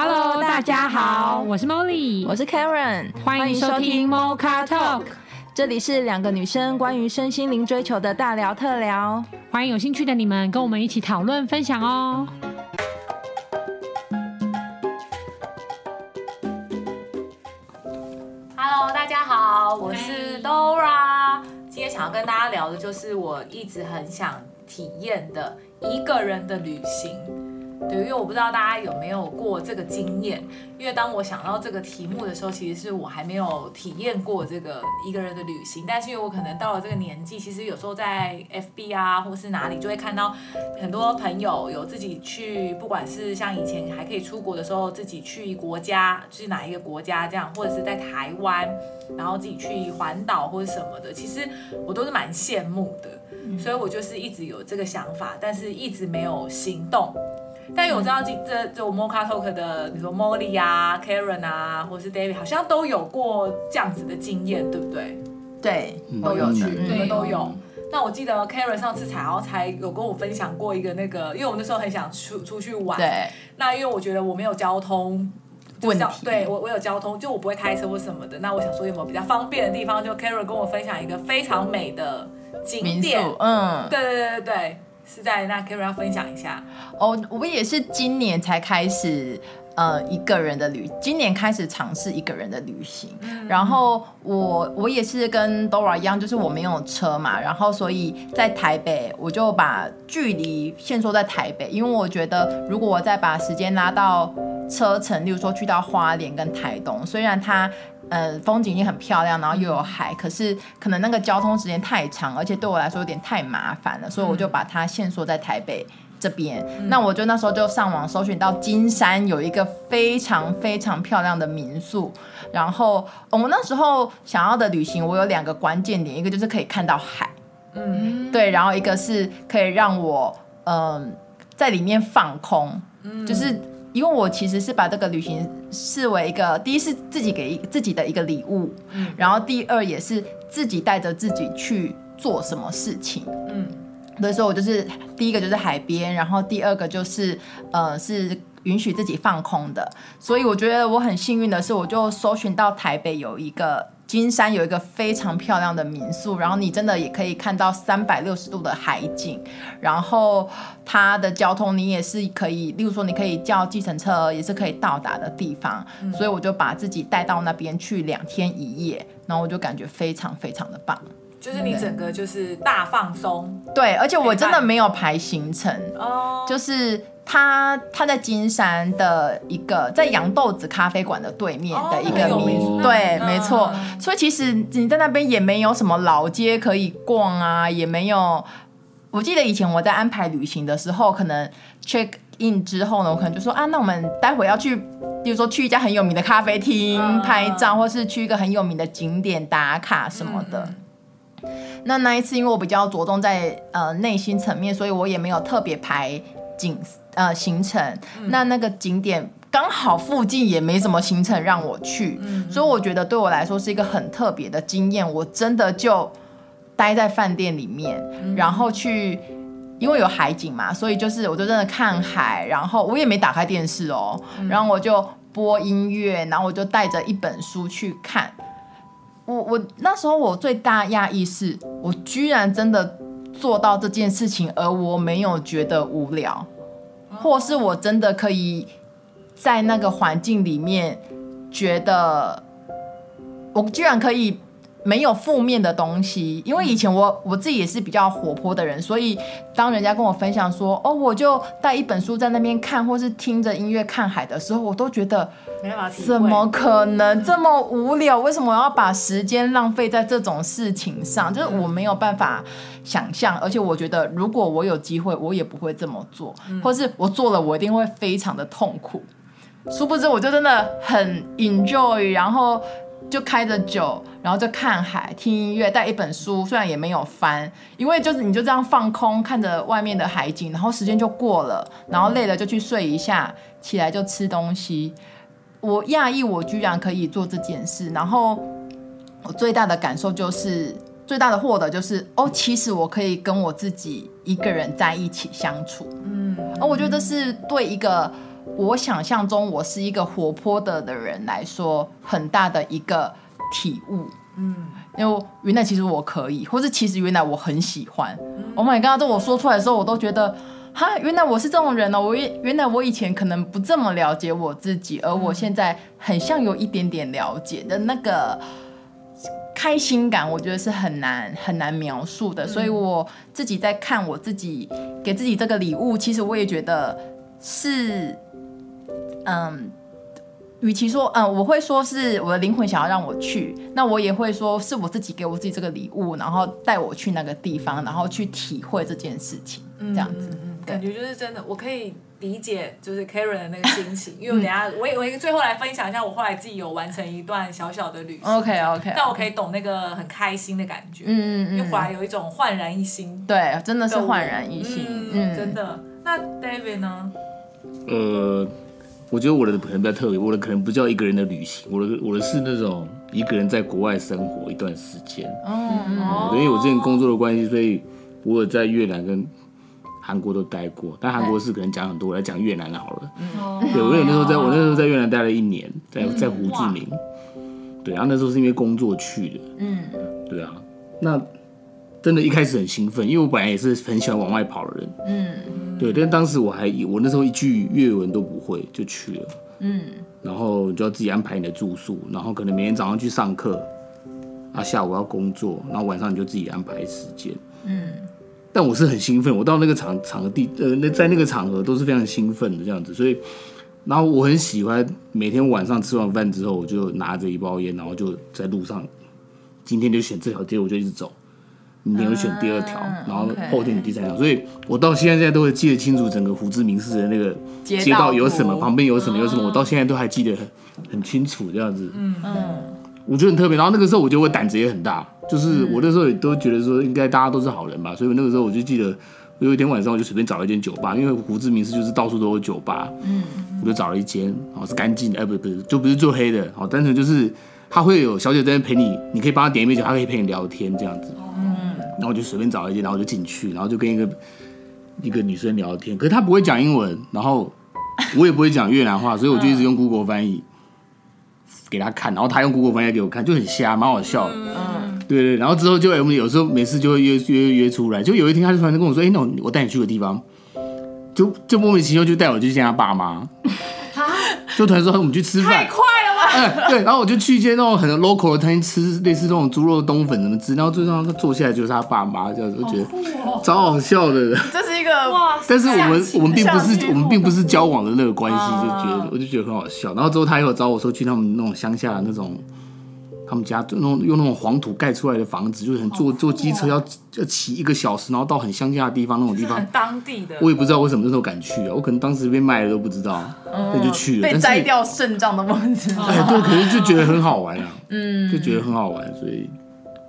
Hello，大家好，我是 Molly，我是 Karen，欢迎收听 Mocha Talk，这里是两个女生关于身心灵追求的大聊特聊，欢迎有兴趣的你们跟我们一起讨论分享哦。Hello，大家好，我是 Dora，今天想要跟大家聊的就是我一直很想体验的一个人的旅行。对，因为我不知道大家有没有过这个经验，因为当我想到这个题目的时候，其实是我还没有体验过这个一个人的旅行。但是因为我可能到了这个年纪，其实有时候在 FB 啊，或是哪里，就会看到很多朋友有自己去，不管是像以前还可以出国的时候，自己去国家，去哪一个国家这样，或者是在台湾，然后自己去环岛或者什么的，其实我都是蛮羡慕的。所以我就是一直有这个想法，但是一直没有行动。但有我知道这这这我 Mocha Talk 的，比如说 Molly 啊、Karen 啊，或者是 David，好像都有过这样子的经验，对不对？对，都有去，你们都有。那我记得 Karen 上次才然后才有跟我分享过一个那个，因为我那时候很想出出去玩。对。那因为我觉得我没有交通问题，对我我有交通，就我不会开车或什么的。那我想说有没有比较方便的地方？就 Karen 跟我分享一个非常美的景点。嗯。对对对对对。是在那 Karen 要分享一下哦，我也是今年才开始呃一个人的旅，今年开始尝试一个人的旅行。嗯、然后我我也是跟 Dora 一样，就是我没有车嘛，然后所以在台北我就把距离限缩在台北，因为我觉得如果我再把时间拉到车程，例如说去到花莲跟台东，虽然它。呃，风景也很漂亮，然后又有海，可是可能那个交通时间太长，而且对我来说有点太麻烦了，所以我就把它限缩在台北这边。嗯、那我就那时候就上网搜寻到金山有一个非常非常漂亮的民宿，然后我们那时候想要的旅行，我有两个关键点，一个就是可以看到海，嗯，对，然后一个是可以让我嗯、呃、在里面放空，嗯，就是。因为我其实是把这个旅行视为一个，第一是自己给自己的一个礼物，嗯，然后第二也是自己带着自己去做什么事情，嗯，所以说我就是第一个就是海边，然后第二个就是呃是允许自己放空的，所以我觉得我很幸运的是，我就搜寻到台北有一个。金山有一个非常漂亮的民宿，然后你真的也可以看到三百六十度的海景，然后它的交通你也是可以，例如说你可以叫计程车，也是可以到达的地方，嗯、所以我就把自己带到那边去两天一夜，然后我就感觉非常非常的棒，就是你整个就是大放松，对，而且我真的没有排行程，哦，就是。他他在金山的一个在洋豆子咖啡馆的对面的一个民宿，对，没错。所以其实你在那边也没有什么老街可以逛啊，也没有。我记得以前我在安排旅行的时候，可能 check in 之后呢，我可能就说啊，那我们待会要去，比如说去一家很有名的咖啡厅拍照，或是去一个很有名的景点打卡什么的。那那一次，因为我比较着重在呃内心层面，所以我也没有特别排景。呃，行程，嗯、那那个景点刚好附近也没什么行程让我去，嗯、所以我觉得对我来说是一个很特别的经验。我真的就待在饭店里面，嗯、然后去，因为有海景嘛，所以就是我就真的看海，然后我也没打开电视哦，嗯、然后我就播音乐，然后我就带着一本书去看。我我那时候我最大讶异是，我居然真的做到这件事情，而我没有觉得无聊。或是我真的可以在那个环境里面，觉得我居然可以没有负面的东西，因为以前我我自己也是比较活泼的人，所以当人家跟我分享说，哦，我就带一本书在那边看，或是听着音乐看海的时候，我都觉得，怎么可能这么无聊？为什么我要把时间浪费在这种事情上？就是我没有办法想象，而且我觉得如果我有机会，我也不会这么做，或是我做了，我一定会非常的痛苦。殊不知，我就真的很 enjoy，然后。就开着酒，然后就看海、听音乐，带一本书，虽然也没有翻，因为就是你就这样放空，看着外面的海景，然后时间就过了，然后累了就去睡一下，起来就吃东西。我讶异，我居然可以做这件事，然后我最大的感受就是，最大的获得就是，哦，其实我可以跟我自己一个人在一起相处，嗯，而我觉得这是对一个我想象中我是一个活泼的的人来说，很大的一个体悟。嗯，因为原来其实我可以，或是其实原来我很喜欢。嗯、Oh my god！这我说出来的时候，我都觉得，哈，原来我是这种人呢、喔。我原来我以前可能不这么了解我自己，而我现在很像有一点点了解的那个开心感，我觉得是很难很难描述的。嗯、所以我自己在看我自己给自己这个礼物，其实我也觉得是，嗯。与其说，嗯，我会说是我的灵魂想要让我去，那我也会说是我自己给我自己这个礼物，然后带我去那个地方，然后去体会这件事情，这样子，感觉就是真的，我可以理解就是 Karen 的那个心情，因为我等下我也我最后来分享一下，我后来自己有完成一段小小的旅行，OK OK，但我可以懂那个很开心的感觉，嗯嗯嗯，因为回来有一种焕然一新，对，真的是焕然一新，嗯，嗯真的。那 David 呢？呃。我觉得我的可能比较特别，我的可能不叫一个人的旅行，我的我的是那种一个人在国外生活一段时间。哦、嗯，因为我之前工作的关系，所以我有在越南跟韩国都待过，但韩国是可能讲很多，我来讲越南好了。嗯、对，我有那时候在我那时候在越南待了一年，在在胡志明。嗯、对，然后那时候是因为工作去的。嗯，对啊，那。真的，一开始很兴奋，因为我本来也是很喜欢往外跑的人。嗯，对，但当时我还我那时候一句粤文都不会就去了。嗯，然后就要自己安排你的住宿，然后可能每天早上去上课，啊，下午要工作，然后晚上你就自己安排时间。嗯，但我是很兴奋，我到那个场场地呃，那在那个场合都是非常兴奋的这样子，所以，然后我很喜欢每天晚上吃完饭之后，我就拿着一包烟，然后就在路上，今天就选这条街，我就一直走。明天会选第二条，嗯、然后后天第三条所以我到现在都会记得清楚整个胡志明市的那个街道有什么，旁边有什么有什么，我到现在都还记得很很清楚这样子。嗯嗯，我觉得很特别。然后那个时候我觉得我胆子也很大，就是我那时候也都觉得说应该大家都是好人吧，所以那个时候我就记得有一天晚上我就随便找了一间酒吧，因为胡志明市就是到处都有酒吧，嗯，我就找了一间，哦是干净的，哎不不是就不是做黑的，好单纯就是他会有小姐在那陪你，你可以帮他点一杯酒，他可以陪你聊天这样子。然后我就随便找一间，然后就进去，然后就跟一个一个女生聊天。可是她不会讲英文，然后我也不会讲越南话，所以我就一直用 Google 翻译给她看，然后她用 Google 翻译给我看，就很瞎，蛮好笑的。嗯，对对。然后之后就我们有时候每次就会约约约出来，就有一天她就突然跟我说：“哎，那我我带你去个地方。”就就莫名其妙就带我去见他爸妈。就突然说我们去吃饭。哎，对，然后我就去一间那种很 local 的餐厅吃类似那种猪肉冬粉什么之，然后最后他坐下来就是他爸妈这样子，我觉得超好笑的。这是一个哇，但是我们我们并不是我们并不是交往的那个关系，就觉得我就觉得很好笑。然后之后他又找我说去他们那种乡下的那种。他们家那种用那种黄土盖出来的房子，就是很坐坐机车要要骑一个小时，然后到很乡下的地方那种地方。当地的。我也不知道为什么那时候敢去啊，我可能当时被卖了都不知道，那就去了。被摘掉肾脏的位置。哎，对，可是就觉得很好玩啊，嗯，就觉得很好玩，所以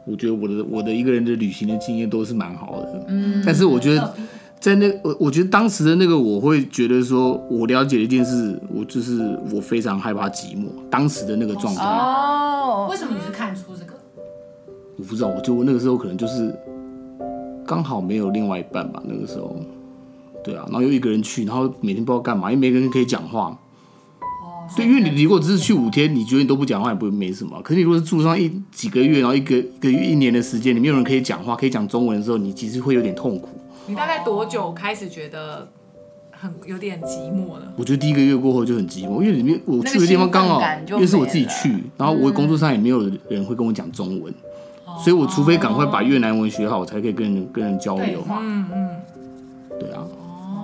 我觉得我的我的一个人的旅行的经验都是蛮好的，嗯，但是我觉得。在那我我觉得当时的那个，我会觉得说，我了解一件事，我就是我非常害怕寂寞。当时的那个状态。哦，为什么你是看出这个？我不知道，我就那个时候可能就是刚好没有另外一半吧。那个时候，对啊，然后又一个人去，然后每天不知道干嘛，因为没个人可以讲话。哦。对，因为你如果只是去五天，你觉得你都不讲话也不会没什么。可是你如果是住上一几个月，然后一个一个月、一年的时间，你没有人可以讲话，可以讲中文的时候，你其实会有点痛苦。你大概多久开始觉得很有点寂寞了？我觉得第一个月过后就很寂寞，因为里面我去的地方刚好因为是我自己去，然后我工作上也没有人会跟我讲中文，嗯、所以我除非赶快把越南文学好，我才可以跟人跟人交流。嗯嗯，对啊。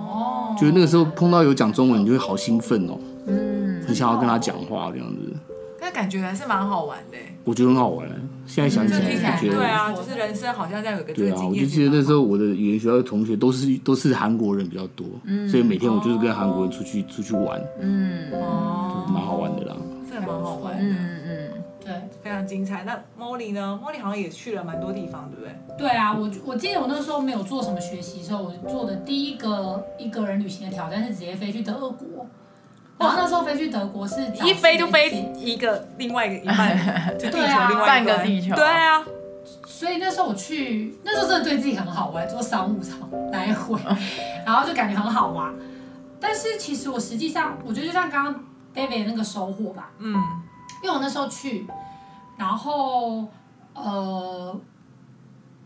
哦。觉得那个时候碰到有讲中文，你就会好兴奋哦。嗯。很想要跟他讲话这样子。那感觉还是蛮好玩的。我觉得很好玩。现在想起来就觉得，对啊，就是人生好像这样有个对啊，我就记得那时候我的语言学校的同学都是都是韩国人比较多，所以每天我就是跟韩国人出去出去玩，嗯，哦，蛮好玩的啦，这蛮好玩的，嗯嗯，对，非常精彩。那 Molly 呢？Molly 好像也去了蛮多地方，对不对？对啊，我我记得我那时候没有做什么学习的时候，我做的第一个一个人旅行的挑战是直接飞去德国。然后那时候飞去德国是一飞就飞一个另外一个一半，就地球另外一半个地球。对啊，所以那时候我去，那时候真的对自己很好，我还坐商务舱来回，然后就感觉很好玩。但是其实我实际上，我觉得就像刚刚 David 那个收获吧，嗯，因为我那时候去，然后呃，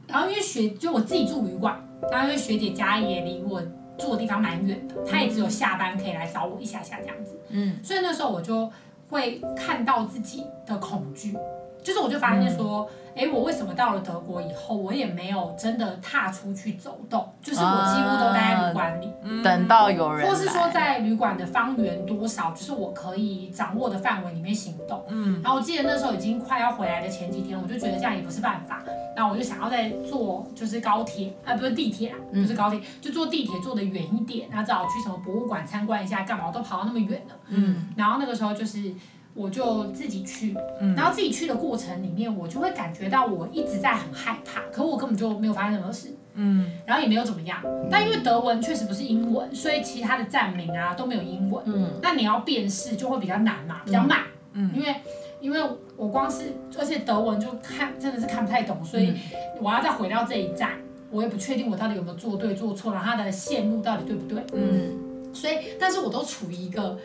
然后因为学就我自己住旅馆，然后因为学姐家也离我住的地方蛮远的，他也只有下班可以来找我一下下这样子，嗯，所以那时候我就会看到自己的恐惧，就是我就发现说。嗯哎，我为什么到了德国以后，我也没有真的踏出去走动？就是我几乎都待在旅馆里，嗯、等到有人，或是说在旅馆的方圆多少，就是我可以掌握的范围里面行动。嗯，然后我记得那时候已经快要回来的前几天，我就觉得这样也不是办法，那我就想要再坐就是高铁，啊不是地铁啊，不是高铁，就坐地铁坐的远一点，然后正好去什么博物馆参观一下，干嘛我都跑到那么远了。嗯，然后那个时候就是。我就自己去，然后自己去的过程里面，我就会感觉到我一直在很害怕，可我根本就没有发生什么事，嗯，然后也没有怎么样。但因为德文确实不是英文，所以其他的站名啊都没有英文，嗯，那你要辨识就会比较难嘛，比较慢，嗯，因为因为我光是而且德文就看真的是看不太懂，所以我要再回到这一站，我也不确定我到底有没有做对做错，然后它的线路到底对不对，嗯，所以但是我都处于一个。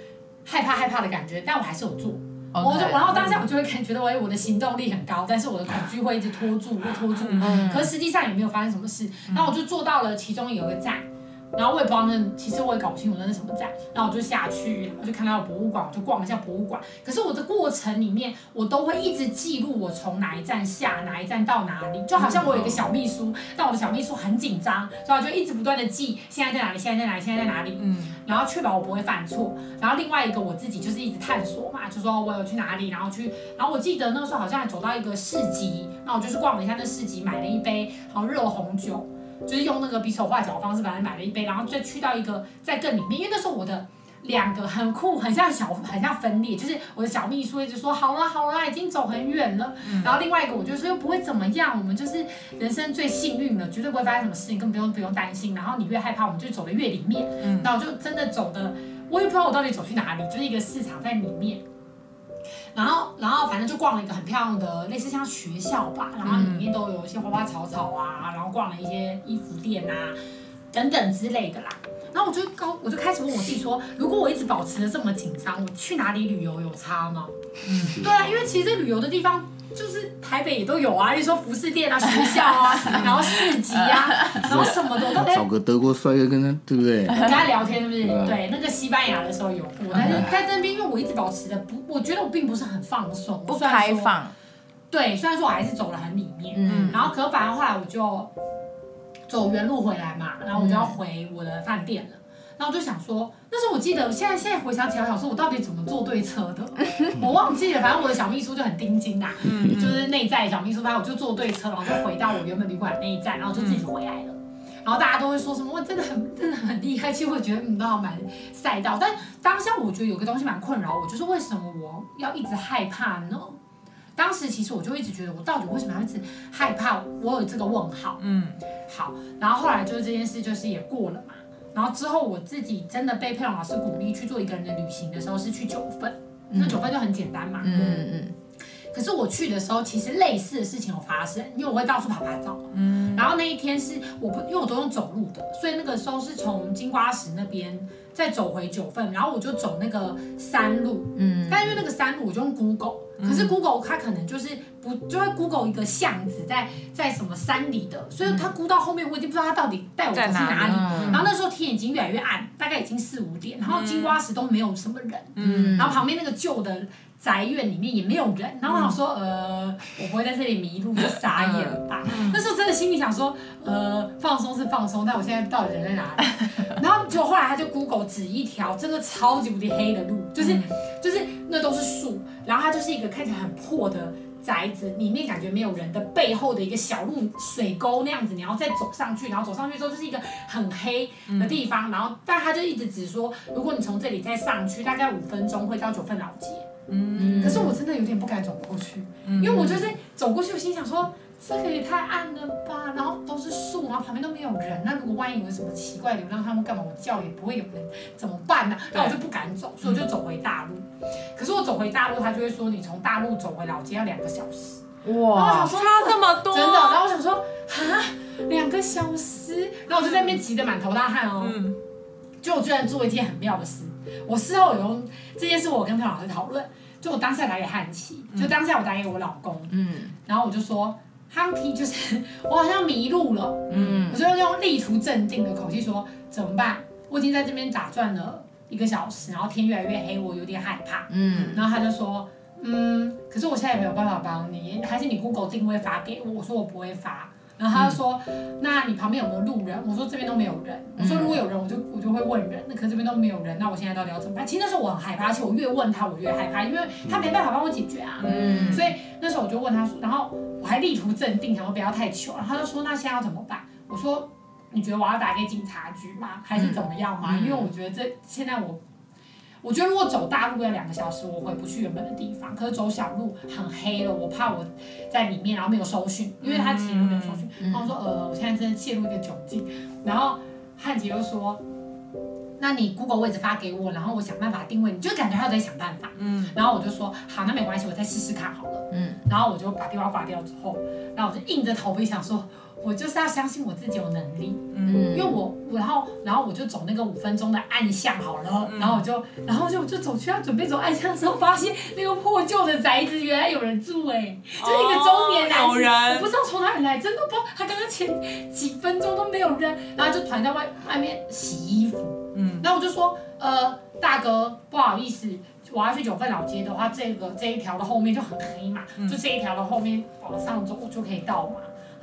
害怕害怕的感觉，但我还是有做。我就然后当下我就会感觉到，哎，我的行动力很高，但是我的恐惧会一直拖住，会拖住。嗯、可是实际上也没有发生什么事。然后我就做到了其中有一个站。然后我也不知道那，其实我也搞不清楚那是什么站。然后我就下去，然后就看到博物馆，我就逛一下博物馆。可是我的过程里面，我都会一直记录我从哪一站下，哪一站到哪里，就好像我有一个小秘书，但我的小秘书很紧张，所以我就一直不断的记现在在哪里，现在在哪里，现在在哪里。嗯。然后确保我不会犯错。然后另外一个我自己就是一直探索嘛，就说我有去哪里，然后去，然后我记得那个时候好像还走到一个市集，那我就去逛了一下那市集，买了一杯好像热红酒。就是用那个比手画脚的方式，反正买了一杯，然后再去到一个在更里面，因为那时候我的两个很酷，很像小，很像分裂，就是我的小秘书一直说好了好了，已经走很远了，嗯、然后另外一个我就说又不会怎么样，我们就是人生最幸运了，绝对不会发生什么事情，根本不用不用担心。然后你越害怕，我们就走的越里面，嗯、然后就真的走的，我也不知道我到底走去哪里，就是一个市场在里面。然后，然后反正就逛了一个很漂亮的，类似像学校吧，然后里面都有一些花花草草啊，然后逛了一些衣服店啊，等等之类的啦。然后我就高，我就开始问我自己说，如果我一直保持的这么紧张，我去哪里旅游有差吗？嗯，对啊，因为其实旅游的地方。就是台北也都有啊，你说服饰店啊、学校啊，然后市集啊，然后什么的都找个德国帅哥跟他，对不对？跟他聊天，是不是？对，那个西班牙的时候有过，但是在那边，因为我一直保持的不，我觉得我并不是很放松，不开放。对，虽然说我还是走了很里面，嗯，然后可反而后来我就走原路回来嘛，然后我就要回我的饭店了。然后我就想说，那时候我记得，现在现在回想起来，我想说我到底怎么坐对车的？我忘记了，反正我的小秘书就很盯紧呐，就是内在小秘书，反正我就坐对车，然后就回到我原本旅馆那一站，然后就自己回来了。然后大家都会说什么，我真的很真的很厉害，其实我觉得嗯，都好蛮赛道。但当下我觉得有个东西蛮困扰我，就是为什么我要一直害怕呢？当时其实我就一直觉得，我到底为什么要一直害怕？我有这个问号。嗯，好，然后后来就是这件事就是也过了嘛。然后之后我自己真的被佩蓉老师鼓励去做一个人的旅行的时候，是去九份，嗯、那九份就很简单嘛。嗯嗯嗯。可是我去的时候，其实类似的事情有发生，因为我会到处拍拍照。嗯。然后那一天是我不，因为我都用走路的，所以那个时候是从金瓜石那边再走回九份，然后我就走那个山路。嗯。但因为那个山路我就用 Google。可是 Google 它可能就是不就会 Google 一个巷子在在什么山里的，所以它估到后面我已经不知道它到底带我去哪里。哪里然后那时候天已经越来越暗，大概已经四五点，然后金瓜石都没有什么人，嗯，然后旁边那个旧的宅院里面也没有人，然后我想说呃，我不会在这里迷路就傻眼了吧？那时候真的心里想说呃，放松是放松，但我现在到底人在哪里？然后结果后来他就 Google 指一条真的超级无敌黑的路，就是就是那都是树，然后它就是一个。看起来很破的宅子，里面感觉没有人的背后的一个小路水沟那样子，你要再走上去，然后走上去之后就是一个很黑的地方，嗯、然后但他就一直指说，如果你从这里再上去，大概五分钟会到九份老街。嗯，可是我真的有点不敢走过去，嗯、因为我就是走过去，我心想说。这个也太暗了吧，然后都是树，然后旁边都没有人，那如果万一有什么奇怪流浪汉们干嘛，我叫也不会有人，怎么办呢？那我就不敢走，所以我就走回大陆。可是我走回大陆，他就会说你从大陆走回老街要两个小时。哇，差这么多，真的。然后我想说，啊，两个小时，然后我就在那边急得满头大汗哦。嗯就我居然做一件很妙的事。我事后有用这件事，我跟朋友老师讨论。就我当下打给汉奇，就当下我打给我老公，嗯，然后我就说，汉琦就是 我好像迷路了，嗯，我就用力图镇定的口气说，怎么办？我已经在这边打转了一个小时，然后天越来越黑，我有点害怕，嗯，然后他就说，嗯，可是我现在也没有办法帮你，还是你 Google 定位发给我，我说我不会发。然后他就说：“嗯、那你旁边有没有路人？”我说：“这边都没有人。”我说：“如果有人，我就我就会问人。那可是这边都没有人，那我现在到底要怎么办？”其实那时候我很害怕，而且我越问他，我越害怕，因为他没办法帮我解决啊。嗯。所以那时候我就问他说，然后我还力图镇定，想说不要太糗。然后他就说：“那现在要怎么办？”我说：“你觉得我要打给警察局吗？还是怎么样吗？因为我觉得这现在我。”我觉得如果走大路要两个小时，我回不去原本的地方。可是走小路很黑了，我怕我在里面，然后没有收讯，因为他提了没有收讯。然后我说呃，我现在真的陷入一个窘境。然后汉杰又说，那你 Google 位置发给我，然后我想办法定位你，就感觉他在想办法。嗯。然后我就说好，那没关系，我再试试看好了。嗯。然后我就把电话挂掉之后，然后我就硬着头皮想说。我就是要相信我自己有能力，嗯，因为我，然后，然后我就走那个五分钟的暗巷好了，然后我就，然后就就走去要准备走暗巷的时候，发现那个破旧的宅子原来有人住哎、欸，就一个中年男人，我不知道从哪里来，真的不知道，他刚刚前几分钟都没有人，然后就团在外外面洗衣服，嗯，然后我就说，呃，大哥，不好意思，我要去九份老街的话，这个这一条的后面就很黑嘛，就这一条的后面往上走就可以到嘛。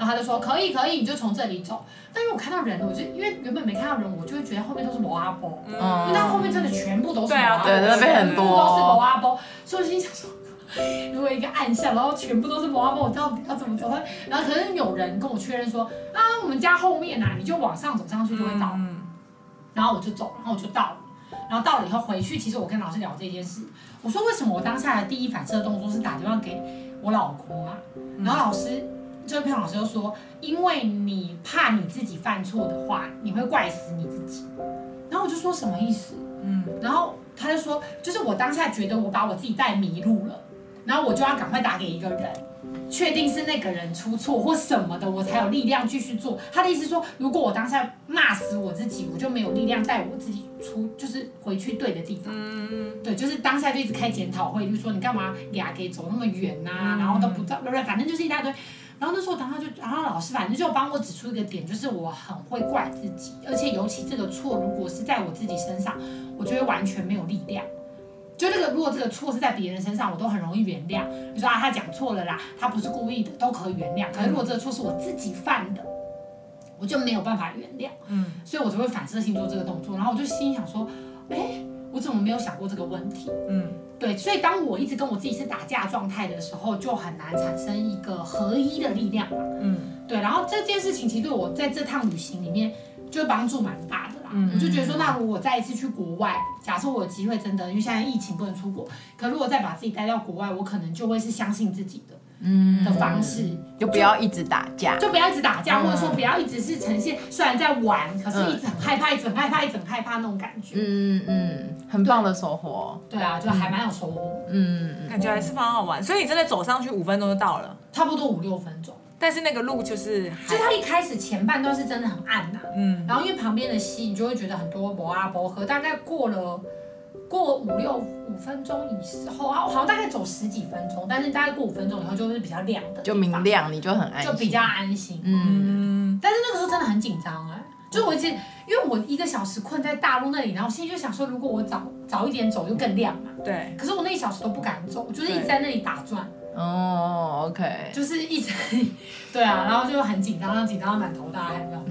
然后他就说可以可以，你就从这里走。但因为我看到人了，我就因为原本没看到人，我就会觉得后面都是摩阿波，嗯，因为他后面真的全部都是摩阿波，对啊，对，很多，全部都是摩阿波。所以我心想说，如果一个暗巷，然后全部都是摩阿波，我到底要怎么走？然后可能有人跟我确认说啊，我们家后面呐、啊，你就往上走上去就会到。嗯、然后我就走，然后我就到了。然后到了以后回去，其实我跟老师聊这件事，我说为什么我当下的第一反射动作是打电话给我老公啊？然后老师。这位老师就说：“因为你怕你自己犯错的话，你会怪死你自己。”然后我就说：“什么意思？”嗯，然后他就说：“就是我当下觉得我把我自己带迷路了，然后我就要赶快打给一个人，确定是那个人出错或什么的，我才有力量继续做。”他的意思说，如果我当下骂死我自己，我就没有力量带我自己出，就是回去对的地方。嗯，对，就是当下就一直开检讨会，就是说你干嘛俩给走那么远呐、啊？然后都不知道，反正就是一大堆。然后那时候，然后就，然后老师反正就帮我指出一个点，就是我很会怪自己，而且尤其这个错如果是在我自己身上，我觉得完全没有力量。就那个如果这个错是在别人身上，我都很容易原谅。你说啊，他讲错了啦，他不是故意的，都可以原谅。可是如果这个错是我自己犯的，我就没有办法原谅。嗯，所以我就会反射性做这个动作。然后我就心想说，哎，我怎么没有想过这个问题？嗯。对，所以当我一直跟我自己是打架状态的时候，就很难产生一个合一的力量嘛。嗯，对。然后这件事情其实对我在这趟旅行里面就帮助蛮大的啦。嗯，我就觉得说，那如果再一次去国外，假设我有机会真的，因为现在疫情不能出国，可如果再把自己带到国外，我可能就会是相信自己的。嗯，的方式就不要一直打架，就不要一直打架，或者说不要一直是呈现虽然在玩，可是一直很害怕，一直很害怕，一直很害怕那种感觉。嗯嗯，很棒的收获。对啊，就还蛮有收获。嗯，感觉还是蛮好玩。所以你真的走上去五分钟就到了，差不多五六分钟。但是那个路就是，就它一开始前半段是真的很暗呐。嗯。然后因为旁边的溪，你就会觉得很多摩阿波河，大概过了。过五六五分钟以后，好像大概走十几分钟，但是大概过五分钟以后就是比较亮的，就明亮，你就很安心，就比较安心。嗯，但是那个时候真的很紧张哎，就我一直因为我一个小时困在大陆那里，然后心里就想说，如果我早早一点走就更亮嘛。对。可是我那一小时都不敢走，我就是一直在那里打转。哦，OK。就是一直，对啊，然后就很紧张，紧张到满头大汗这样。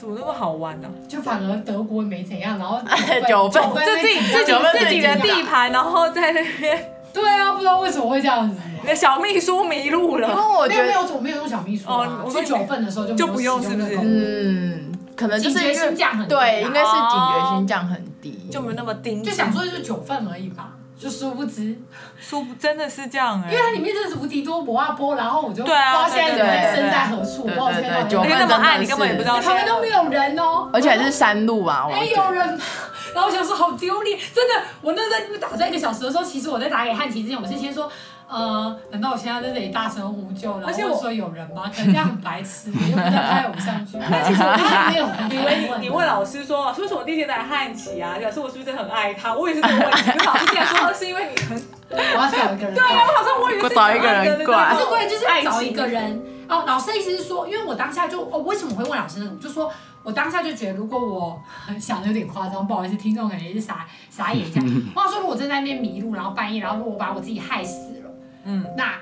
怎么那么好玩呢？就反而德国没怎样，然后 九份就自己自己自己的地盘，然后在那边。对啊，不知道为什么会这样子。你的小秘书迷路了。因为我觉得没有，我没有用小秘书啊。我说九份的时候就就不用，是不是？嗯，可能就是。对，应该是警觉心降很低，就没有那么盯。就想说就是九份而已吧。就殊不知，殊不真的是这样哎，因为它里面真的是无敌多摩阿波，然后我就不知道现在人身在何处，不知道现在九份那么暗，你根本也不知道，旁边都没有人哦，而且还是山路啊，没有人，然后我想说好丢脸，真的，我那在那边打算一个小时的时候，其实我在打给汉奇之前，我是先说呃，难道我现在在这里大声呼救，然后说有人吗？可能这样很白痴，又不在拍偶像剧。那其实我 还没有很以为你问老师说，是不是我第一天来汉奇啊？表示我是不是很爱他？我也是这个问题。老师竟然说是因为你很，我要找一个人。对啊，我好像我也是找一个人怪。不是怪，就是找一个人。哦，老师的意思是说，因为我当下就哦，为什么会问老师呢？就说。我当下就觉得，如果我想的有点夸张，不好意思，听众感觉是傻傻眼这样。我想说，如果真在那边迷路，然后半夜，然后如果我把我自己害死了，嗯，那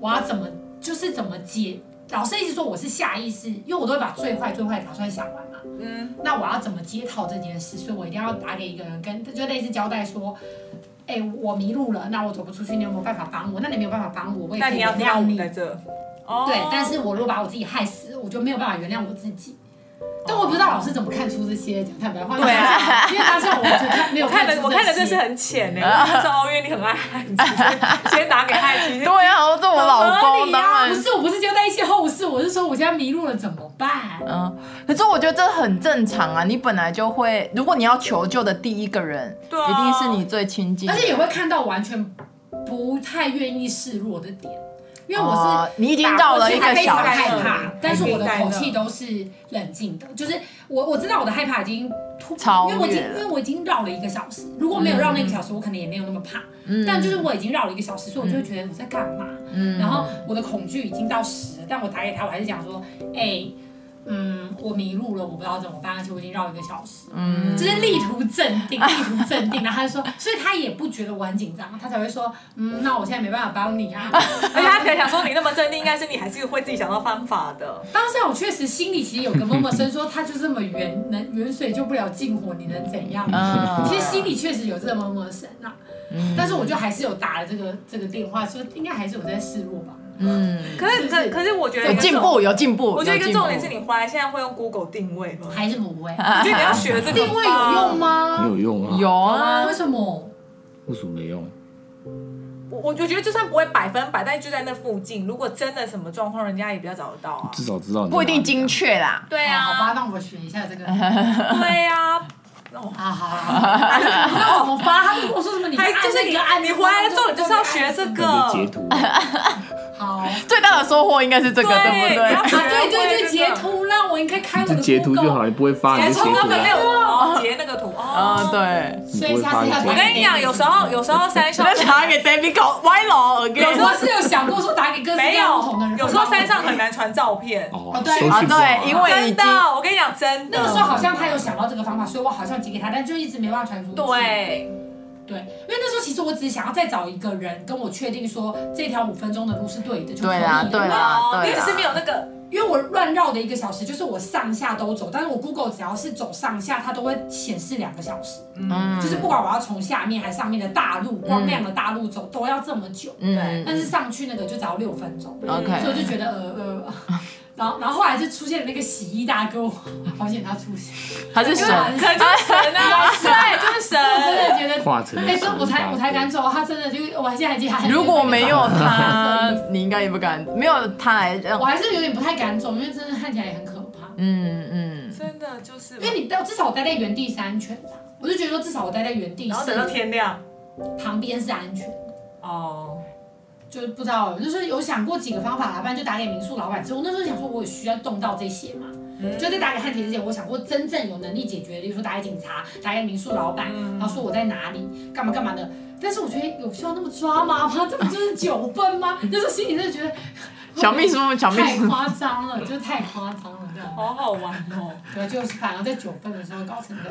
我要怎么就是怎么接？老师一直说我是下意识，因为我都会把最坏最坏打算想完嘛，嗯，那我要怎么接套这件事？所以我一定要打给一个人，跟就类似交代说，哎、欸，我迷路了，那我走不出去，你有没有办法帮我？那你没有办法帮我，我也可以原谅你。在这，哦，对，但是我如果把我自己害死，我就没有办法原谅我自己。但我不知道老师怎么看出这些，讲太白话。对啊，因为当时我觉得没有看的，我看的真是很浅呢。我说哦，因为你很爱汉奇，先打给汉奇。对啊，我做我老公当然。不是，我不是交代一些后事，我是说我现在迷路了怎么办？嗯，可是我觉得这很正常啊。你本来就会，如果你要求救的第一个人，一定是你最亲近，而且也会看到完全不太愿意示弱的点。因为我是、哦、你已经到了一个小害怕，但是我的口气都是冷静的，就是我我知道我的害怕已经突超，因为我已经因为我已经绕了一个小时，如果没有绕那个小时，我可能也没有那么怕，嗯、但就是我已经绕了一个小时，所以我就会觉得我在干嘛，嗯、然后我的恐惧已经到十，但我打给他，我还是讲说，哎、欸。嗯，我迷路了，我不知道怎么办，而且我已经绕一个小时，嗯，就是力图镇定，力图镇定，然后他就说，所以他也不觉得我很紧张，他才会说，嗯，那我现在没办法帮你啊，而且他可能想说，你那么镇定，应该是你还是会自己想到方法的。当下我确实心里其实有个默默声说，他就这么远，能远水救不了近火，你能怎样？嗯，其实心里确实有这个默默声啊，嗯，但是我就还是有打了这个这个电话，说应该还是有在示弱吧。嗯，可是可可是我觉得有进步有进步。我觉得一个重点是你回来现在会用 Google 定位吗？还是不会？我觉得你要学这个定位有用吗？没有用啊。有啊，为什么？为什么没用？我我觉得就算不会百分百，但就在那附近，如果真的什么状况，人家也比较找得到啊。至少知道。不一定精确啦。对啊。好吧，那我学一下这个。对呀。啊好。不知道怎么发，他跟我说什么？你还就是你按，你回来做，你就是要学这个。截图。好，最大的收获应该是这个，对不对？啊，对对对，截图让我应该开我的。截图就好，你不会发，你就截图。啊，对。所以下次要。我跟你讲，有时候有时候山上打给 David 搞歪了，有时候是有想过说打给各式各样不同的人。有时候山上很难传照片。哦，对啊，对，因为真的，我跟你讲，真的。那个时候好像他有想到这个方法，所以我好像寄给他，但就一直没办法传出去。对。对，因为那时候其实我只是想要再找一个人跟我确定说这条五分钟的路是对的就可以了。对啊，对啊，你只是没有那个，因为我乱绕的一个小时，就是我上下都走，但是我 Google 只要是走上下，它都会显示两个小时。嗯，就是不管我要从下面还是上面的大路，光亮的大路走，都要这么久。对，但是上去那个就只要六分钟。OK，所以我就觉得呃呃。然后，然后后来就出现了那个洗衣大哥，好险 他出现，他是神，他就是神啊，对，就是神。我真的觉得化成，哎，我才我才敢走，他真的就，我现在还记得。如果没有他，你应该也不敢，没有他来，我还是有点不太敢走，因为真的看起来也很可怕。嗯嗯，真的就是，因为你至少我待在原地是安全的，我就觉得说至少我待在原地，然后等到天亮，旁边是安全的。哦。就是不知道，就是有想过几个方法啊，不然就打给民宿老板之后，那时候想说，我有需要动到这些嘛。嗯、就在打给汉庭之前，我想过真正有能力解决的，比如说打给警察，打给民宿老板，嗯、然后说我在哪里，干嘛干嘛的。但是我觉得有需要那么抓吗吗？这不就是九分吗？那时候心里就觉得。小秘书，小秘书太夸张了，就太夸张了，这样。好好玩哦。对，就是反而在九分的时候搞成这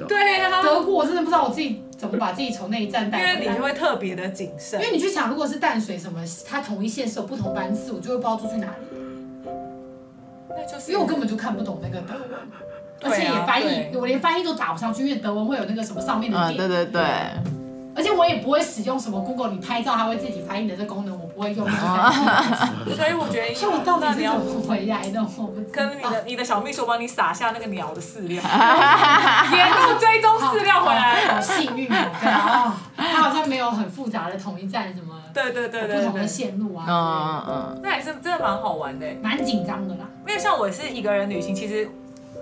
样。对啊。德国我真的不知道我自己怎么把自己从那一站带回来。因为你就会特别的谨慎。因为你去想，如果是淡水什么，它同一线是有不同班次，我就会不知道住去哪里。那就是。因为我根本就看不懂那个德文，而且也翻译，我连翻译都打不上去，因为德文会有那个什么上面的点。对对对。而且我也不会使用什么 Google，你拍照它会自己翻译的这功能，我不会用。所以我觉得，所以我到底是怎么回来的？我不跟你的你的小秘书帮你撒下那个鸟的饲料，沿路追踪饲料回来，好幸运哦！对啊，它好像没有很复杂的统一站什么，对对对对，不同的线路啊，嗯嗯，那也是真的蛮好玩的，蛮紧张的啦。因为像我是一个人旅行，其实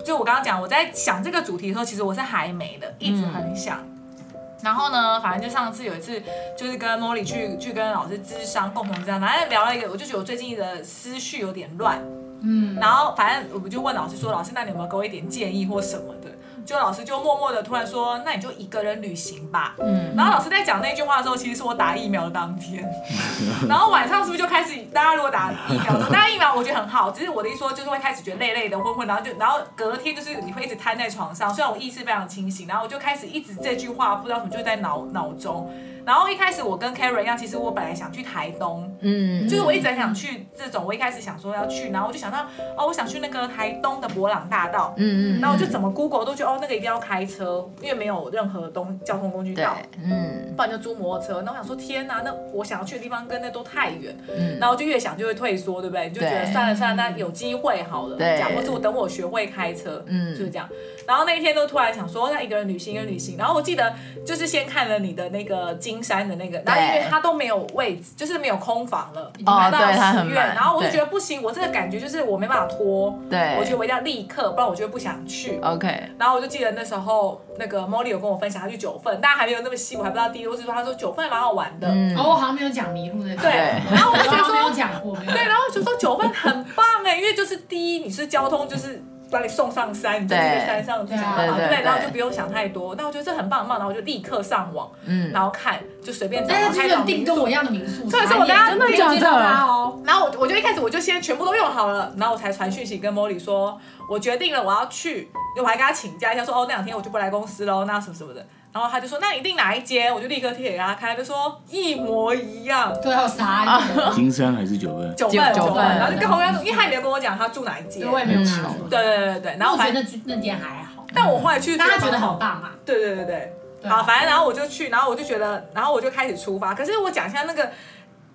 就我刚刚讲，我在想这个主题的时候，其实我是还没的，一直很想。然后呢，反正就上次有一次，就是跟茉莉去去跟老师咨商，共同这样，反正聊了一个，我就觉得我最近的思绪有点乱，嗯，然后反正我们就问老师说，老师，那你有没有给我一点建议或什么的？就老师就默默的突然说，那你就一个人旅行吧。嗯，然后老师在讲那句话的时候，其实是我打疫苗的当天。然后晚上是不是就开始，大家如果打疫苗，打疫苗我觉得很好，只是我的意思说就是会开始觉得累累的、昏昏，然后就然后隔天就是你会一直瘫在床上。虽然我意识非常清醒，然后我就开始一直这句话不知道什么就在脑脑中。然后一开始我跟 Karen 一样，其实我本来想去台东，嗯，就是我一直很想去这种。我一开始想说要去，然后我就想到哦，我想去那个台东的博朗大道，嗯嗯，然后我就怎么 Google 都觉得哦，那个一定要开车，因为没有任何东交通工具到，嗯，不然就租摩托车。那我想说天哪，那我想要去的地方跟那都太远，嗯，然后就越想就会退缩，对不对？就觉得算了算了，那有机会好了，对，或者我等我学会开车，嗯，就是这样。然后那一天都突然想说，那一个人旅行，一个人旅行。然后我记得就是先看了你的那个金山的那个，然后因为他都没有位置，就是没有空房了，已经买到十月。然后我就觉得不行，我这个感觉就是我没办法拖，对，我觉得我一定要立刻，不然我就不想去。OK。然后我就记得那时候那个 Molly 有跟我分享他去九份，大家还没有那么细，我还不知道第一，我只说他说九份蛮好玩的。嗯。哦，我好像没有讲迷路那个。对。然后我就觉得说 没有讲过，对，然后就说九份很棒哎，因为就是第一你是交通就是。把你送上山，你就在山上就想办法，对，然后就不用想太多。那我觉得这很棒很棒，然后我就立刻上网，嗯，然后看就随便找。但是这个订跟我一样的民宿，所以说我跟他订介绍他哦。然后我我就一开始我就先全部都用好了，然后我才传讯息跟 Molly 说，我决定了我要去，我还跟他请假一下说哦那两天我就不来公司喽，那什么什么的。然后他就说：“那你订哪一间？”我就立刻贴给他看，就说一模一样。对，要啥？金山还是九份？九份，九份。然后就跟后面，因为他也没有跟我讲他住哪一间。我也没有查。对对对对。然后反正那那间还好。但我后来去，大家觉得好棒啊？对对对对。好，反正然后我就去，然后我就觉得，然后我就开始出发。可是我讲一下那个，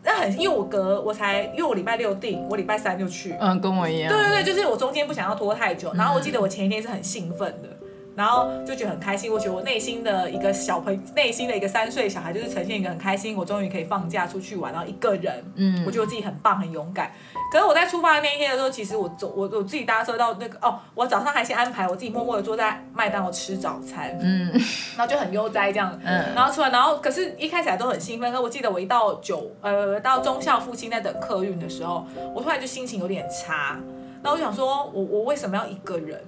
那很，因为我隔我才，因为我礼拜六订，我礼拜三就去。嗯，跟我一样。对对对，就是我中间不想要拖太久。然后我记得我前一天是很兴奋的。然后就觉得很开心，我觉得我内心的一个小朋友，内心的一个三岁小孩，就是呈现一个很开心，我终于可以放假出去玩，然后一个人，嗯，我觉得我自己很棒，很勇敢。可是我在出发的那一天的时候，其实我走，我我自己搭车到那个，哦，我早上还先安排我自己默默的坐在麦当劳吃早餐，嗯，然后就很悠哉这样，嗯，然后出来，然后可是一开始还都很兴奋，可我记得我一到九，呃，到中校附近在等客运的时候，我突然就心情有点差，那我想说我我为什么要一个人？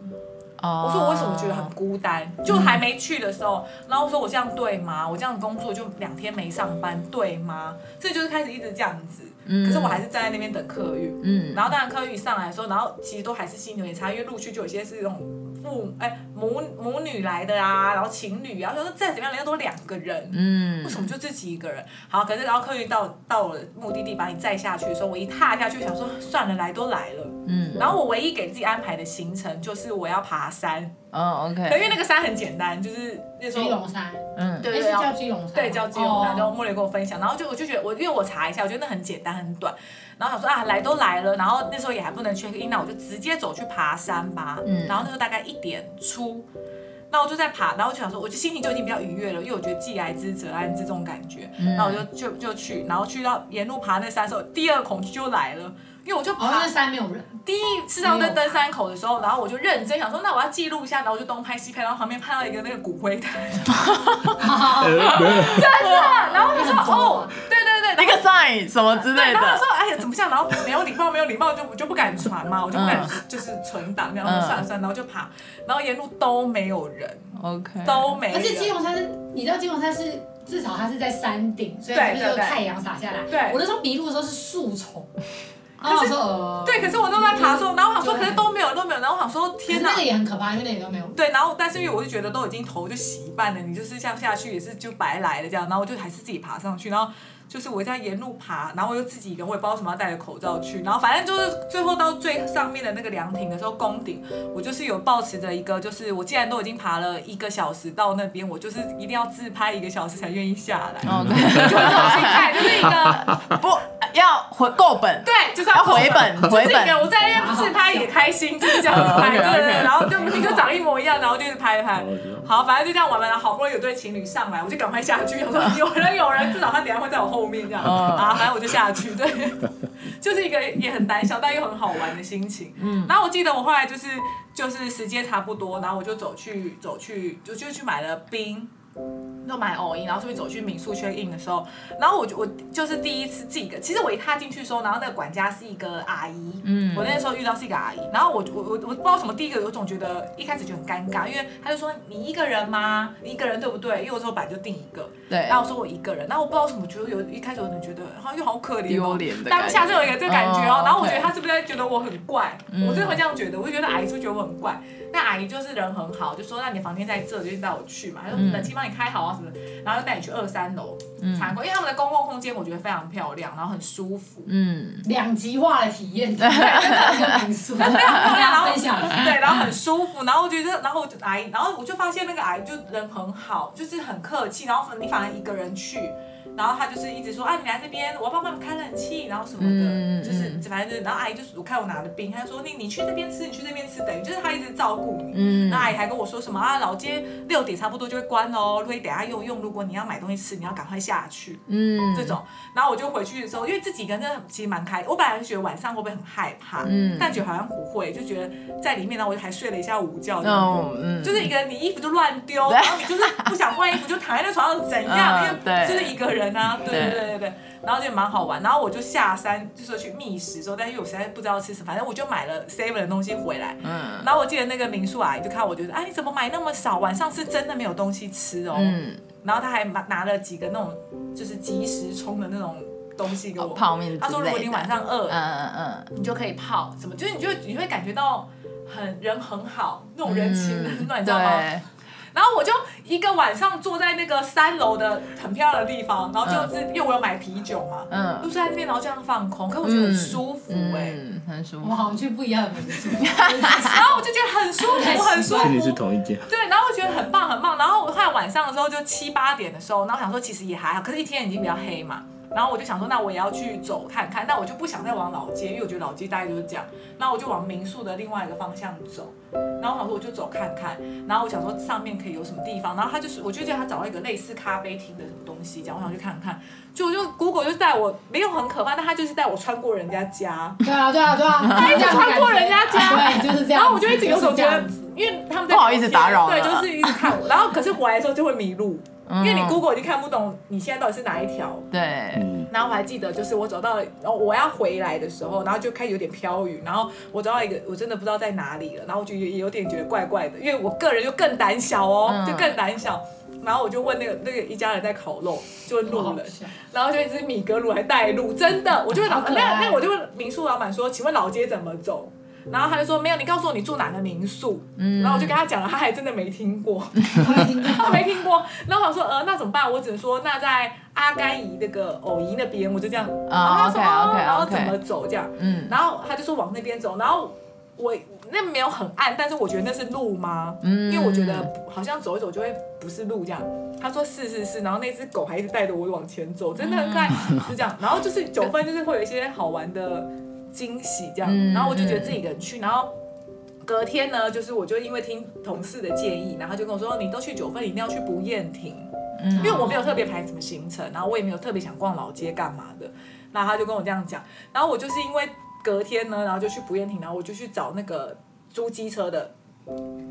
我说我为什么觉得很孤单？就还没去的时候，然后我说我这样对吗？我这样工作就两天没上班，对吗？这就是开始一直这样子。可是我还是站在那边等客运。嗯。然后当然客运上来的时候，然后其实都还是心情有点差，因为陆续就有些是那种父哎母母女来的啊，然后情侣啊，说再怎么样人家都两个人。嗯。为什么就自己一个人？好，可是然后客运到到了目的地把你载下去的时候，我一踏下去想说算了，来都来了。嗯。然后我唯一给自己安排的行程就是我要爬山，哦，OK，因为那个山很简单，就是那时候基隆山，嗯，对对，叫基隆山，对，叫基隆山。然后茉莉跟我分享，然后就我就觉得我因为我查一下，我觉得那很简单很短，然后想说啊来都来了，然后那时候也还不能 check in，那我就直接走去爬山吧。嗯，然后那时候大概一点出，那我就在爬，然后就想说，我就心情就已经比较愉悦了，因为我觉得既来之则安之这种感觉，然后我就就就去，然后去到沿路爬那山的时候，第二恐惧就来了。因为我就爬那山没有人。第一次到那登山口的时候，然后我就认真想说，那我要记录一下，然后我就东拍西拍，然后旁边拍到一个那个骨灰坛，真的。然后我就说哦，对对对，那个 sign 什么之类的。然后他说哎呀怎么这样？然后没有礼貌没有礼貌就就不敢传嘛，我就不敢就是存档，然后算了算了，然后就爬，然后沿路都没有人，OK，都没。而且基隆山是，你知道基隆山是至少它是在山顶，所以那个太阳洒下来。对，我那时候迷路的时候是树丛。可是，对，可是我都在爬的时候，然后我想说，可是都没有，都没有，然后我想说，天哪，那个也很可怕，因为那里都没有。对，然后但是因为我就觉得都已经头就洗一半了，你就是这样下去也是就白来了这样，然后我就还是自己爬上去，然后。就是我在沿路爬，然后我又自己一个人，我也不知道什么要戴着口罩去，然后反正就是最后到最上面的那个凉亭的时候，攻顶，我就是有抱持着一个，就是我既然都已经爬了一个小时到那边，我就是一定要自拍一个小时才愿意下来。哦，对，就是这种心态，就是一个不要回够本，对，就是要回本，回本。我在那边自拍也开心，就是这样子拍，对对对，然后就你就长一模一样，然后就是拍一拍。好，反正就这样玩完了，好不容易有对情侣上来，我就赶快下去，我说有人有人，至少他等下会在我后。后面这样啊，反正我就下去，对，就是一个也很胆小但又很好玩的心情。嗯，然后我记得我后来就是就是时间差不多，然后我就走去走去就就去买了冰，就买偶衣，然后出去走去民宿 check in 的时候，然后我就我就是第一次自己其实我一踏进去的时候，然后那个管家是一个阿姨，嗯，我那时候遇到是一个阿姨，然后我我我我不知道什么，第一个有种觉得一开始就很尴尬，因为他就说你一个人吗？你一个人对不对？因为我说本来就订一个，对，然后我说我一个人，然后我不知道什么，觉得有一开始我就觉得好像又好可怜，丢脸的，当下就有一个这个感觉哦，然后我觉得他是不是在觉得我很怪？我真的会这样觉得，我就觉得阿姨是不是觉得我很怪？那阿姨就是人很好，就说那你房间在这，就带我去嘛，他说冷气帮你开好啊什么的，然后就带你去二三楼参观，因为他们的公共空间我觉得非常漂亮，然后很舒服，嗯，两极化的体验，对，很 漂亮，然后对，然后很舒服，然后我觉得，然后阿姨，然后我就发现那个阿姨就人很好，就是很客气，然后你反而一个人去。然后他就是一直说啊，你来这边，我要帮他们开冷气，然后什么的，嗯、就是反正就是，然后阿姨就是我看我拿的冰，他就说你你去那边吃，你去那边吃，等于就是他一直照顾你。嗯，那阿姨还跟我说什么啊，老街六点差不多就会关哦，所以等下用用，如果你要买东西吃，你要赶快下去。嗯，这种，然后我就回去的时候，因为自己一个人真的其实蛮开，我本来是觉得晚上会不会很害怕，嗯，但觉得好像不会，就觉得在里面，然后我就还睡了一下午觉，哦，嗯，就是一个人你衣服就乱丢，然后你就是不想换衣服就躺在那床上怎样，因为就是一个人啊，对对对。对对对，然后就蛮好玩，然后我就下山，就说去觅食的时候，但因为我实在不知道吃什么，反正我就买了 seven 的东西回来。嗯。然后我记得那个民宿阿姨就看我，就说：“哎，你怎么买那么少？晚上是真的没有东西吃哦。”嗯。然后他还拿拿了几个那种就是即时冲的那种东西给我，泡面。他说：“如果你晚上饿，嗯嗯嗯，你就可以泡什么，就是你就你会感觉到很人很好，那种人情冷暖，你知道吗？”然后我就一个晚上坐在那个三楼的很漂亮的地方，然后就是因为我有买啤酒嘛，嗯，就坐在那边，然后这样放空，可我觉得很舒服哎，很舒服。我好像去不一样的民宿，然后我就觉得很舒服，很舒服。跟你是同一间。对，然后我觉得很棒很棒。然后我后来晚上的时候就七八点的时候，然后想说其实也还好，可是一天已经比较黑嘛。然后我就想说，那我也要去走看看，但我就不想再往老街，因为我觉得老街大概就是这样。那我就往民宿的另外一个方向走。然后我想说，我就走看看。然后我想说上面可以有什么地方。然后他就是，我就叫他找到一个类似咖啡厅的什么东西，这样我想去看看。就我就 Google 就带我，没有很可怕，但他就是带我穿过人家家。对啊对啊对啊，他一直穿过人家家，对，就是这样。然后我就一直有种觉得，因为他们在不好意思打扰，对，就是一直看我。然后可是回来的时候就会迷路。因为你 Google 已经看不懂你现在到底是哪一条，对。然后我还记得，就是我走到了，然后我要回来的时候，然后就开始有点飘雨，然后我找到一个，我真的不知道在哪里了，然后我就也有点觉得怪怪的，因为我个人就更胆小哦，就更胆小。然后我就问那个那个一家人在烤肉，就问路人，然后就一只米格鲁还带路，真的，我就问老那那我就问民宿老板说，请问老街怎么走？然后他就说没有，你告诉我你住哪个民宿。嗯，然后我就跟他讲了，他还真的没听过 他没听过。然后我说呃，那怎么办？我只能说那在阿甘姨那个偶姨那边，我就这样。然后他说，OK，然后怎么走这样？嗯，然后他就说往那边走。然后我那没有很暗，但是我觉得那是路吗？嗯，因为我觉得好像走一走就会不是路这样。他说是是是，然后那只狗还一直带着我往前走，真的很可爱，就这样。然后就是九份，就是会有一些好玩的。惊喜这样，然后我就觉得自己一个人去，然后隔天呢，就是我就因为听同事的建议，然后就跟我说，你都去九份，一定要去不厌亭，因为我没有特别排什么行程，然后我也没有特别想逛老街干嘛的，然后他就跟我这样讲，然后我就是因为隔天呢，然后就去不厌亭，然后我就去找那个租机车的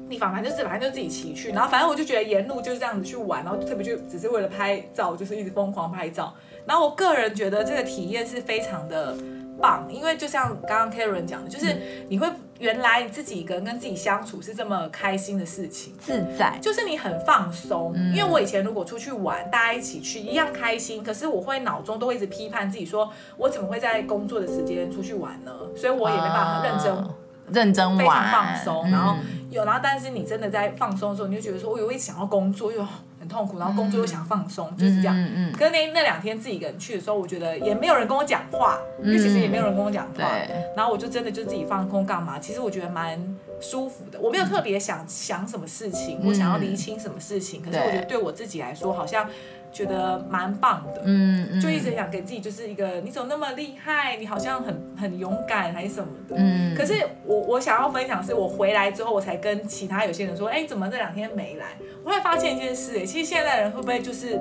地方，反正就是反正就自己骑去，然后反正我就觉得沿路就是这样子去玩，然后特别就只是为了拍照，就是一直疯狂拍照，然后我个人觉得这个体验是非常的。棒，因为就像刚刚 Karen 讲的，就是你会原来你自己一个人跟自己相处是这么开心的事情，自在，就是你很放松。嗯、因为我以前如果出去玩，大家一起去一样开心，可是我会脑中都会一直批判自己，说我怎么会在工作的时间出去玩呢？所以我也没办法认真、啊、认真玩，非常放松。然后有，然后但是你真的在放松的时候，你就觉得说，我有一想要工作又。痛苦，然后工作又想放松，嗯、就是这样。嗯嗯、可是那那两天自己一个人去的时候，我觉得也没有人跟我讲话，嗯、因为其实也没有人跟我讲话。然后我就真的就自己放空干嘛？其实我觉得蛮舒服的。我没有特别想想什么事情，嗯、我想要厘清什么事情。可是我觉得对我自己来说，好像。觉得蛮棒的，嗯，嗯，就一直想给自己就是一个，你怎么那么厉害？你好像很很勇敢还是什么的，嗯。可是我我想要分享是我回来之后，我才跟其他有些人说，哎，怎么这两天没来？我会发现一件事，哎，其实现在的人会不会就是，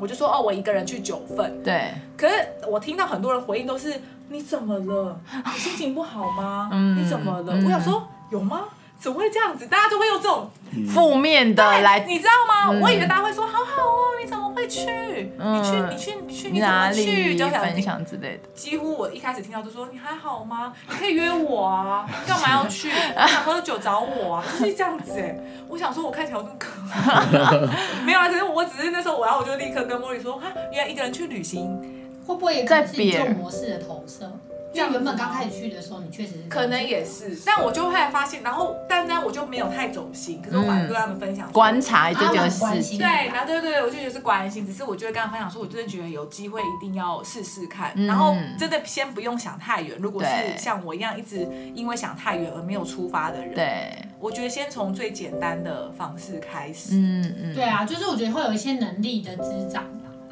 我就说哦，我一个人去九份，对。可是我听到很多人回应都是，你怎么了？你心情不好吗？嗯，你怎么了？我想说有吗？怎么会这样子？大家都会用这种负面的来，你知道吗？我以为大家会说好好哦。你怎么会去你去你去你去，你怎哪么去？里就想分享之类的。几乎我一开始听到就说你还好吗？你可以约我啊，你 干嘛要去？你想喝酒找我啊，就是这样子哎。我想说我看起来我这么可爱，没有啊，只是我只是那时候我然后我就立刻跟茉莉说，哈，原来一个人去旅行会不会也在自己这种模式的投射？因为原本刚开始去的时候，你确实是可能也是，但我就后来发现，然后但但我就没有太走心，可是我反正跟他们分享观察这件事情，对，然后对对对，我就觉得是关心，只是我就会跟他分享说，我真的觉得有机会一定要试试看，然后真的先不用想太远，如果是像我一样一直因为想太远而没有出发的人，对，我觉得先从最简单的方式开始，嗯嗯，对啊，就是我觉得会有一些能力的滋长，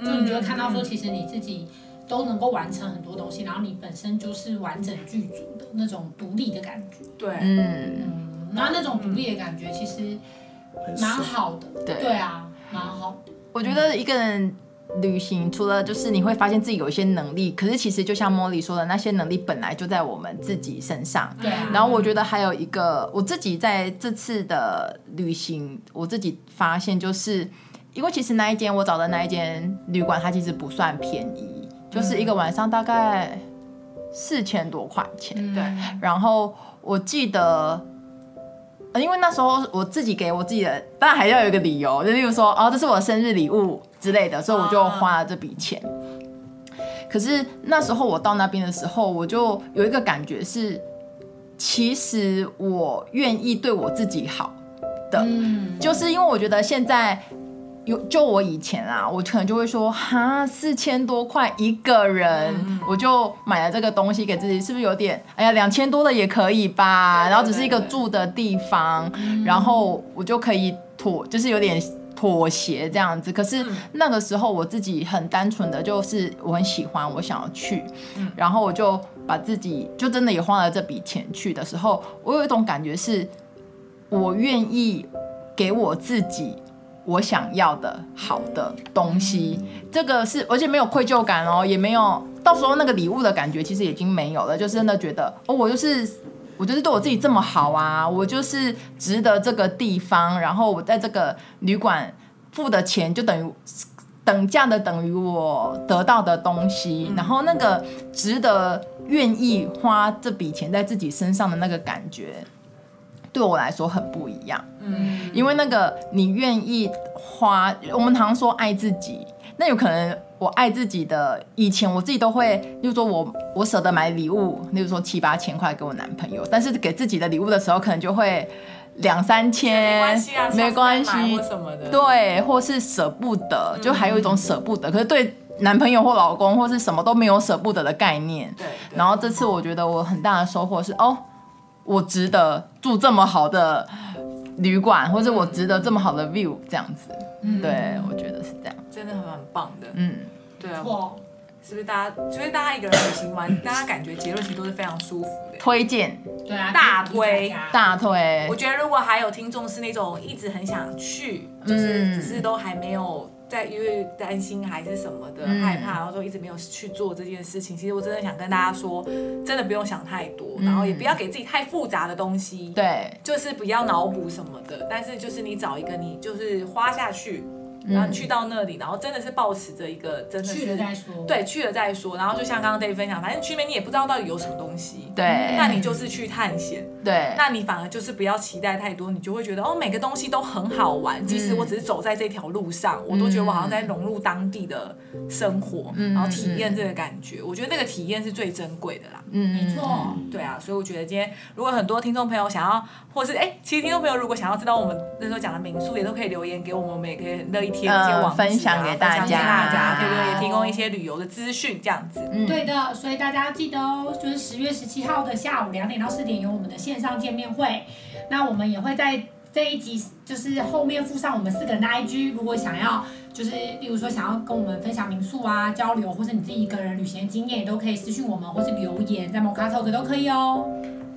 就你就会看到说，其实你自己。都能够完成很多东西，然后你本身就是完整剧组的那种独立的感觉。对，嗯嗯，然后那种独立的感觉其实蛮好的。对，对啊，蛮好的。我觉得一个人旅行，除了就是你会发现自己有一些能力，可是其实就像茉莉说的，那些能力本来就在我们自己身上。对啊。然后我觉得还有一个，我自己在这次的旅行，我自己发现就是，因为其实那一间我找的那一间旅馆，它其实不算便宜。就是一个晚上大概四千多块钱，对。然后我记得，因为那时候我自己给我自己的，当然还要有一个理由，就例如说，哦，这是我生日礼物之类的，所以我就花了这笔钱。可是那时候我到那边的时候，我就有一个感觉是，其实我愿意对我自己好的，就是因为我觉得现在。有就我以前啊，我可能就会说哈，四千多块一个人，嗯，我就买了这个东西给自己，是不是有点？哎呀，两千多的也可以吧。然后只是一个住的地方，然后我就可以妥，就是有点妥协这样子。可是那个时候我自己很单纯的就是我很喜欢，我想要去，然后我就把自己就真的也花了这笔钱去的时候，我有一种感觉是，我愿意给我自己。我想要的好的东西，这个是而且没有愧疚感哦，也没有到时候那个礼物的感觉，其实已经没有了，就是真的觉得哦，我就是我就是对我自己这么好啊，我就是值得这个地方，然后我在这个旅馆付的钱就等于等价的等于我得到的东西，然后那个值得愿意花这笔钱在自己身上的那个感觉。对我来说很不一样，嗯，因为那个你愿意花，我们常说爱自己，那有可能我爱自己的以前我自己都会，例如说我我舍得买礼物，例如说七八千块给我男朋友，但是给自己的礼物的时候，可能就会两三千，没关系，啊，没关系什么的，对，或是舍不得，就还有一种舍不得，可是对男朋友或老公或是什么都没有舍不得的概念，对，然后这次我觉得我很大的收获是哦。我值得住这么好的旅馆，或者我值得这么好的 view，这样子，嗯、对，我觉得是这样，真的很很棒的，嗯，对啊，是不是大家，所以大家一个人旅行完，大家感觉结论其实都是非常舒服的，推荐，对啊，大推，大推，我觉得如果还有听众是那种一直很想去，就是只是都还没有。在因为担心还是什么的、嗯、害怕，然后说一直没有去做这件事情。其实我真的想跟大家说，真的不用想太多，嗯、然后也不要给自己太复杂的东西。对，就是不要脑补什么的。但是就是你找一个你就是花下去。然后去到那里，然后真的是抱持着一个真的是去了再说，对，去了再说。然后就像刚刚 David 分享，反正去那边你也不知道到底有什么东西，对，那你就是去探险，对，那你反而就是不要期待太多，你就会觉得哦，每个东西都很好玩。即使我只是走在这条路上，我都觉得我好像在融入当地的生活，然后体验这个感觉。我觉得那个体验是最珍贵的啦。嗯，没错，对啊，所以我觉得今天如果很多听众朋友想要，或是哎，其实听众朋友如果想要知道我们那时候讲的民宿，也都可以留言给我们，我们也可以乐意贴一些网分享给大家，大家对不对？也提供一些旅游的资讯，这样子。嗯，对的。所以大家记得哦，就是十月十七号的下午两点到四点有我们的线上见面会。那我们也会在这一集就是后面附上我们四个人的 IG，如果想要就是例如说想要跟我们分享民宿啊交流，或是你自己一个人旅行的经验，也都可以私讯我们，或是留言在 Mocha Talk 都可以哦。